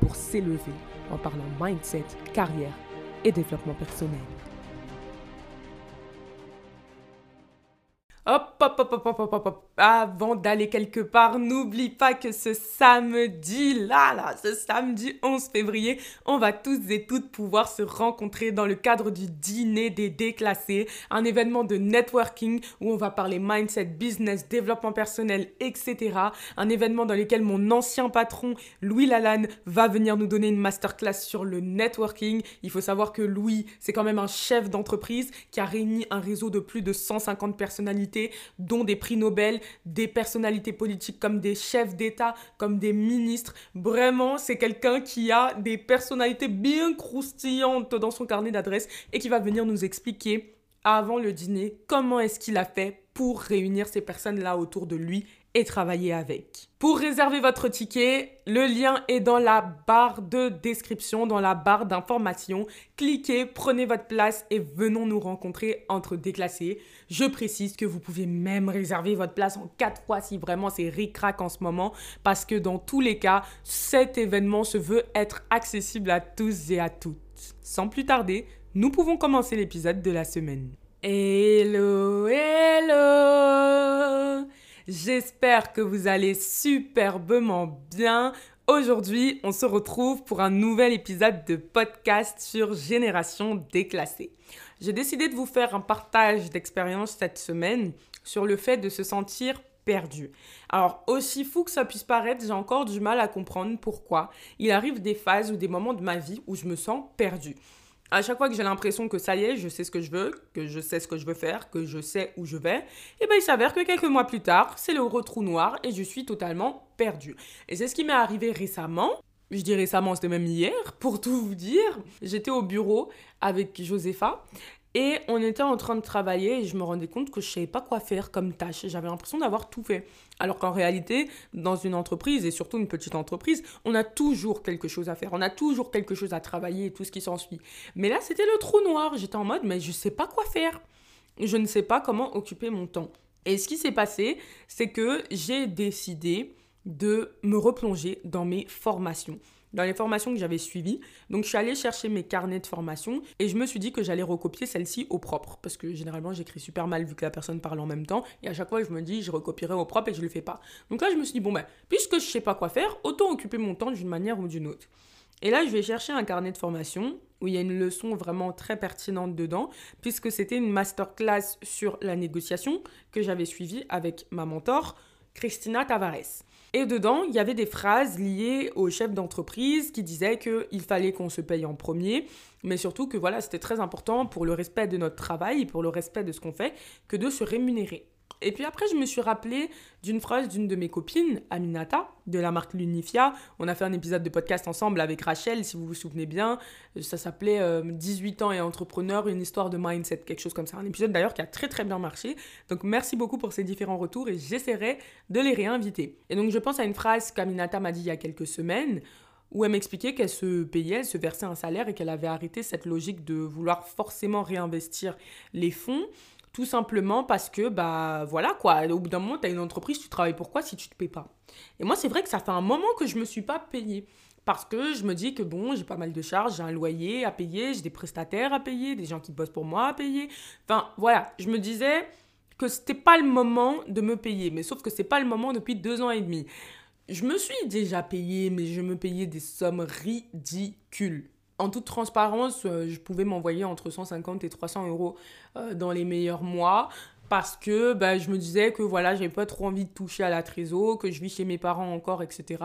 pour s'élever en parlant mindset, carrière et développement personnel. Hop, hop, hop, hop, hop, hop, hop. Avant d'aller quelque part, n'oublie pas que ce samedi, là, là, ce samedi 11 février, on va tous et toutes pouvoir se rencontrer dans le cadre du dîner des déclassés, un événement de networking où on va parler mindset, business, développement personnel, etc. Un événement dans lequel mon ancien patron, Louis Lalanne, va venir nous donner une masterclass sur le networking. Il faut savoir que Louis, c'est quand même un chef d'entreprise qui a réuni un réseau de plus de 150 personnalités dont des prix Nobel, des personnalités politiques comme des chefs d'État, comme des ministres. Vraiment, c'est quelqu'un qui a des personnalités bien croustillantes dans son carnet d'adresses et qui va venir nous expliquer avant le dîner comment est-ce qu'il a fait pour réunir ces personnes-là autour de lui et travailler avec. Pour réserver votre ticket, le lien est dans la barre de description, dans la barre d'information. Cliquez, prenez votre place et venons nous rencontrer entre déclassés. Je précise que vous pouvez même réserver votre place en quatre fois si vraiment c'est ric-rac en ce moment parce que dans tous les cas, cet événement se veut être accessible à tous et à toutes. Sans plus tarder, nous pouvons commencer l'épisode de la semaine. Hello, hello J'espère que vous allez superbement bien. Aujourd'hui, on se retrouve pour un nouvel épisode de podcast sur Génération déclassée. J'ai décidé de vous faire un partage d'expérience cette semaine sur le fait de se sentir perdu. Alors, aussi fou que ça puisse paraître, j'ai encore du mal à comprendre pourquoi il arrive des phases ou des moments de ma vie où je me sens perdu à chaque fois que j'ai l'impression que ça y est, je sais ce que je veux, que je sais ce que je veux faire, que je sais où je vais, et eh bien il s'avère que quelques mois plus tard, c'est le retrou noir et je suis totalement perdue. Et c'est ce qui m'est arrivé récemment. Je dis récemment, c'était même hier, pour tout vous dire. J'étais au bureau avec Josepha et on était en train de travailler et je me rendais compte que je savais pas quoi faire comme tâche. J'avais l'impression d'avoir tout fait. Alors qu'en réalité, dans une entreprise et surtout une petite entreprise, on a toujours quelque chose à faire. On a toujours quelque chose à travailler et tout ce qui s'ensuit. Mais là, c'était le trou noir. J'étais en mode, mais je sais pas quoi faire. Je ne sais pas comment occuper mon temps. Et ce qui s'est passé, c'est que j'ai décidé de me replonger dans mes formations dans les formations que j'avais suivies. Donc je suis allée chercher mes carnets de formation et je me suis dit que j'allais recopier celle-ci au propre parce que généralement j'écris super mal vu que la personne parle en même temps et à chaque fois je me dis je recopierai au propre et je le fais pas. Donc là je me suis dit bon ben puisque je sais pas quoi faire, autant occuper mon temps d'une manière ou d'une autre. Et là je vais chercher un carnet de formation où il y a une leçon vraiment très pertinente dedans, puisque c'était une masterclass sur la négociation que j'avais suivie avec ma mentor, Christina Tavares. Et dedans, il y avait des phrases liées au chef d'entreprise qui disaient qu'il fallait qu'on se paye en premier, mais surtout que voilà, c'était très important pour le respect de notre travail, pour le respect de ce qu'on fait, que de se rémunérer. Et puis après, je me suis rappelé d'une phrase d'une de mes copines, Aminata, de la marque Lunifia. On a fait un épisode de podcast ensemble avec Rachel, si vous vous souvenez bien. Ça s'appelait 18 euh, ans et entrepreneur, une histoire de mindset, quelque chose comme ça. Un épisode d'ailleurs qui a très très bien marché. Donc merci beaucoup pour ces différents retours et j'essaierai de les réinviter. Et donc je pense à une phrase qu'Aminata m'a dit il y a quelques semaines où elle m'expliquait qu'elle se payait, elle se versait un salaire et qu'elle avait arrêté cette logique de vouloir forcément réinvestir les fonds tout simplement parce que, bah voilà quoi, au bout d'un moment, tu as une entreprise, tu travailles pourquoi si tu te payes pas? Et moi, c'est vrai que ça fait un moment que je me suis pas payée. Parce que je me dis que bon, j'ai pas mal de charges, j'ai un loyer à payer, j'ai des prestataires à payer, des gens qui bossent pour moi à payer. Enfin, voilà, je me disais que c'était pas le moment de me payer. Mais sauf que c'est pas le moment depuis deux ans et demi. Je me suis déjà payée, mais je me payais des sommes ridicules en toute transparence, euh, je pouvais m'envoyer entre 150 et 300 euros euh, dans les meilleurs mois parce que bah, je me disais que voilà, j'avais pas trop envie de toucher à la trésor, que je vis chez mes parents encore, etc.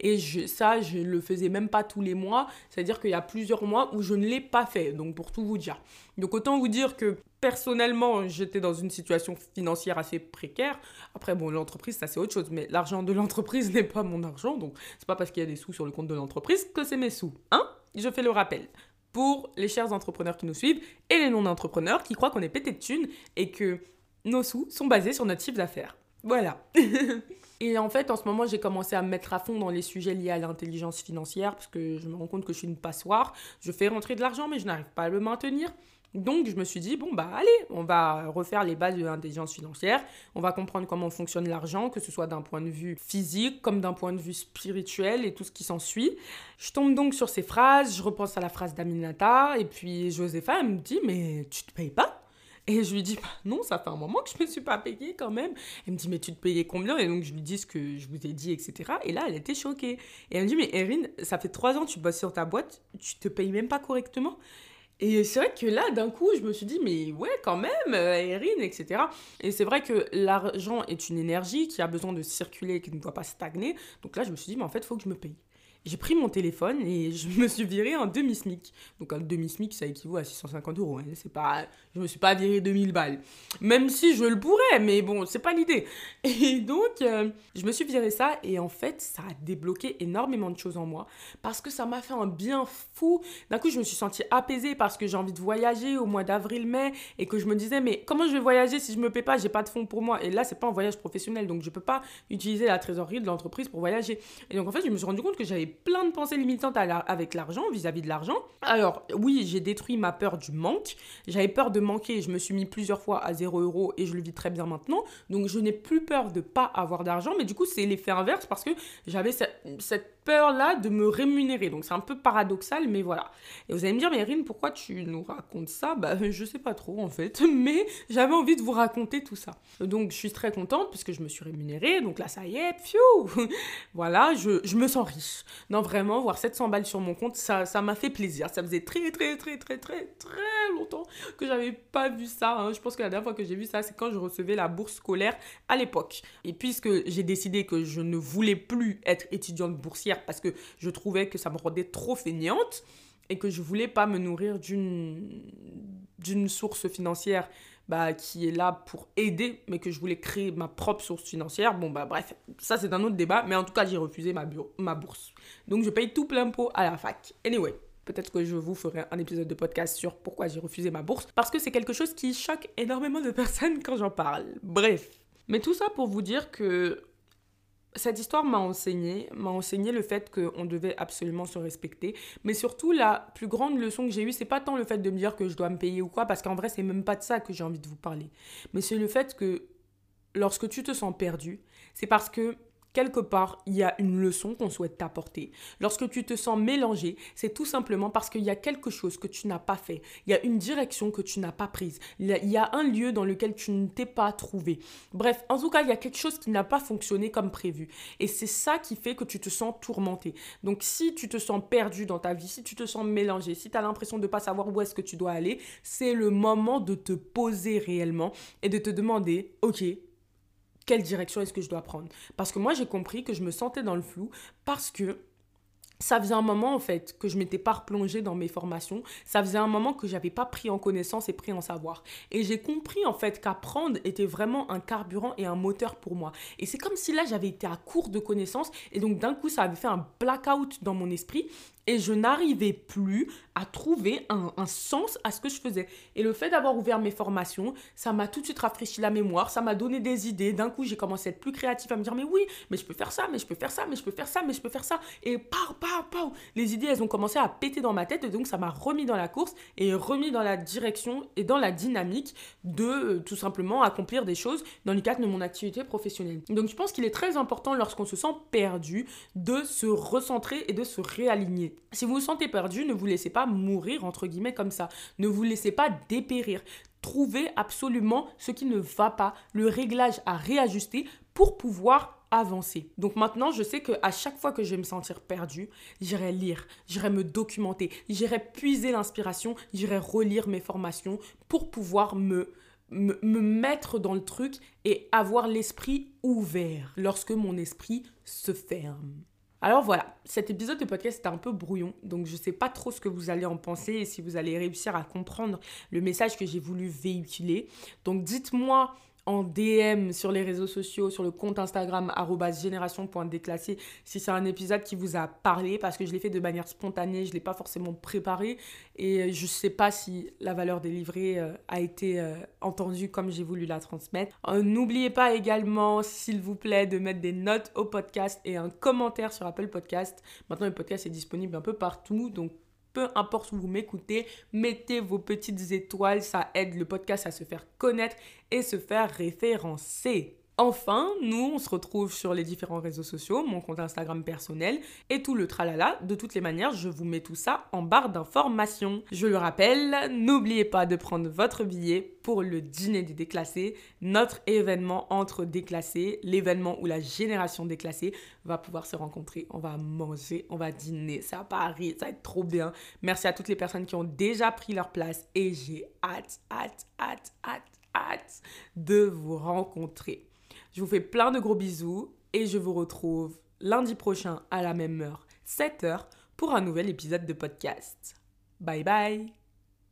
Et ça, je le faisais même pas tous les mois, c'est-à-dire qu'il y a plusieurs mois où je ne l'ai pas fait, donc pour tout vous dire. Donc autant vous dire que personnellement, j'étais dans une situation financière assez précaire. Après, bon, l'entreprise, ça c'est autre chose, mais l'argent de l'entreprise n'est pas mon argent, donc c'est pas parce qu'il y a des sous sur le compte de l'entreprise que c'est mes sous, hein je fais le rappel pour les chers entrepreneurs qui nous suivent et les non-entrepreneurs qui croient qu'on est pété de thunes et que nos sous sont basés sur notre chiffre d'affaires. Voilà. et en fait, en ce moment, j'ai commencé à me mettre à fond dans les sujets liés à l'intelligence financière parce que je me rends compte que je suis une passoire. Je fais rentrer de l'argent, mais je n'arrive pas à le maintenir. Donc, je me suis dit, bon, bah, allez, on va refaire les bases de l'intelligence financière. On va comprendre comment fonctionne l'argent, que ce soit d'un point de vue physique comme d'un point de vue spirituel et tout ce qui s'ensuit. Je tombe donc sur ces phrases, je repense à la phrase d'Aminata, et puis Josepha, elle me dit, mais tu te payes pas? Et je lui dis, bah, non, ça fait un moment que je me suis pas payée quand même. Elle me dit, mais tu te payais combien? Et donc je lui dis ce que je vous ai dit, etc. Et là, elle était choquée. Et elle me dit, mais Erin, ça fait trois ans que tu bosses sur ta boîte, tu te payes même pas correctement. Et c'est vrai que là, d'un coup, je me suis dit, mais ouais, quand même, euh, Erin, etc. Et c'est vrai que l'argent est une énergie qui a besoin de circuler et qui ne doit pas stagner. Donc là, je me suis dit, mais en fait, il faut que je me paye j'ai pris mon téléphone et je me suis viré un demi-SMIC. Donc un demi-SMIC, ça équivaut à 650 euros. Hein. C'est pas, je me suis pas viré 2000 balles. Même si je le pourrais, mais bon, c'est pas l'idée. Et donc, euh, je me suis viré ça et en fait, ça a débloqué énormément de choses en moi parce que ça m'a fait un bien fou. D'un coup, je me suis sentie apaisée parce que j'ai envie de voyager au mois d'avril-mai et que je me disais, mais comment je vais voyager si je me paie pas? J'ai pas de fonds pour moi. Et là, c'est pas un voyage professionnel, donc je peux pas utiliser la trésorerie de l'entreprise pour voyager. Et donc, en fait, je me suis rendu compte que j'avais plein de pensées limitantes avec l'argent, vis-à-vis de l'argent. Alors, oui, j'ai détruit ma peur du manque. J'avais peur de manquer. Je me suis mis plusieurs fois à 0 euros et je le vis très bien maintenant. Donc, je n'ai plus peur de pas avoir d'argent. Mais du coup, c'est l'effet inverse parce que j'avais cette peur-là de me rémunérer. Donc c'est un peu paradoxal, mais voilà. Et vous allez me dire, mais Erin, pourquoi tu nous racontes ça? Bah je sais pas trop en fait, mais j'avais envie de vous raconter tout ça. Donc je suis très contente puisque je me suis rémunérée. Donc là, ça y est, pfiou Voilà, je, je, me sens riche. Non, vraiment, voir 700 balles sur mon compte, ça m'a fait plaisir. Ça faisait très, très, très, très, très, très longtemps que j'avais pas vu ça. Hein. Je pense que la dernière fois que j'ai vu ça, c'est quand je recevais la bourse scolaire à l'époque. Et puisque j'ai décidé que je ne voulais plus être étudiante boursière, parce que je trouvais que ça me rendait trop feignante et que je voulais pas me nourrir d'une d'une source financière bah, qui est là pour aider, mais que je voulais créer ma propre source financière. Bon, bah bref, ça c'est un autre débat, mais en tout cas, j'ai refusé ma, ma bourse. Donc, je paye tout plein pot à la fac. Anyway, peut-être que je vous ferai un épisode de podcast sur pourquoi j'ai refusé ma bourse, parce que c'est quelque chose qui choque énormément de personnes quand j'en parle. Bref. Mais tout ça pour vous dire que cette histoire m'a enseigné, m'a enseigné le fait qu'on devait absolument se respecter. Mais surtout, la plus grande leçon que j'ai eue, c'est pas tant le fait de me dire que je dois me payer ou quoi, parce qu'en vrai, c'est même pas de ça que j'ai envie de vous parler. Mais c'est le fait que lorsque tu te sens perdu, c'est parce que quelque part, il y a une leçon qu'on souhaite t'apporter. Lorsque tu te sens mélangé, c'est tout simplement parce qu'il y a quelque chose que tu n'as pas fait. Il y a une direction que tu n'as pas prise. Il y a un lieu dans lequel tu ne t'es pas trouvé. Bref, en tout cas, il y a quelque chose qui n'a pas fonctionné comme prévu. Et c'est ça qui fait que tu te sens tourmenté. Donc, si tu te sens perdu dans ta vie, si tu te sens mélangé, si tu as l'impression de ne pas savoir où est-ce que tu dois aller, c'est le moment de te poser réellement et de te demander, ok, quelle direction est-ce que je dois prendre. Parce que moi, j'ai compris que je me sentais dans le flou parce que ça faisait un moment en fait que je m'étais pas replongée dans mes formations. Ça faisait un moment que j'avais pas pris en connaissance et pris en savoir. Et j'ai compris en fait qu'apprendre était vraiment un carburant et un moteur pour moi. Et c'est comme si là j'avais été à court de connaissances et donc d'un coup ça avait fait un blackout dans mon esprit et je n'arrivais plus à trouver un, sens à ce que je faisais. Et le fait d'avoir ouvert mes formations, ça m'a tout de suite rafraîchi la mémoire, ça m'a donné des idées. D'un coup, j'ai commencé à être plus créative, à me dire, mais oui, mais je peux faire ça, mais je peux faire ça, mais je peux faire ça, mais je peux faire ça. Et pau, pau, pau, les idées, elles ont commencé à péter dans ma tête. Et donc, ça m'a remis dans la course et remis dans la direction et dans la dynamique de euh, tout simplement accomplir des choses dans le cadre de mon activité professionnelle. Donc, je pense qu'il est très important lorsqu'on se sent perdu de se recentrer et de se réaligner. Si vous vous sentez perdu, ne vous laissez pas mourir, entre guillemets, comme ça. Ne vous laissez pas dépérir. Trouvez absolument ce qui ne va pas, le réglage à réajuster pour pouvoir avancer. Donc maintenant, je sais que à chaque fois que je vais me sentir perdu, j'irai lire, j'irai me documenter, j'irai puiser l'inspiration, j'irai relire mes formations pour pouvoir me, me, me mettre dans le truc et avoir l'esprit ouvert lorsque mon esprit se ferme. Alors voilà, cet épisode de podcast est un peu brouillon, donc je ne sais pas trop ce que vous allez en penser et si vous allez réussir à comprendre le message que j'ai voulu véhiculer. Donc dites-moi en DM sur les réseaux sociaux, sur le compte Instagram génération.déclassé si c'est un épisode qui vous a parlé parce que je l'ai fait de manière spontanée, je ne l'ai pas forcément préparé et je ne sais pas si la valeur délivrée euh, a été euh, entendue comme j'ai voulu la transmettre. Euh, n'oubliez pas également, s'il vous plaît, de mettre des notes au podcast et un commentaire sur Apple Podcast. Maintenant, le podcast est disponible un peu partout, donc peu importe où vous m'écoutez, mettez vos petites étoiles, ça aide le podcast à se faire connaître et se faire référencer. Enfin, nous, on se retrouve sur les différents réseaux sociaux, mon compte Instagram personnel et tout le tralala. De toutes les manières, je vous mets tout ça en barre d'informations. Je le rappelle, n'oubliez pas de prendre votre billet pour le dîner des déclassés, notre événement entre déclassés, l'événement où la génération déclassée va pouvoir se rencontrer. On va manger, on va dîner, ça à Paris, ça va être trop bien. Merci à toutes les personnes qui ont déjà pris leur place et j'ai hâte, hâte, hâte, hâte, hâte de vous rencontrer. Je vous fais plein de gros bisous et je vous retrouve lundi prochain à la même heure, 7h, pour un nouvel épisode de podcast. Bye bye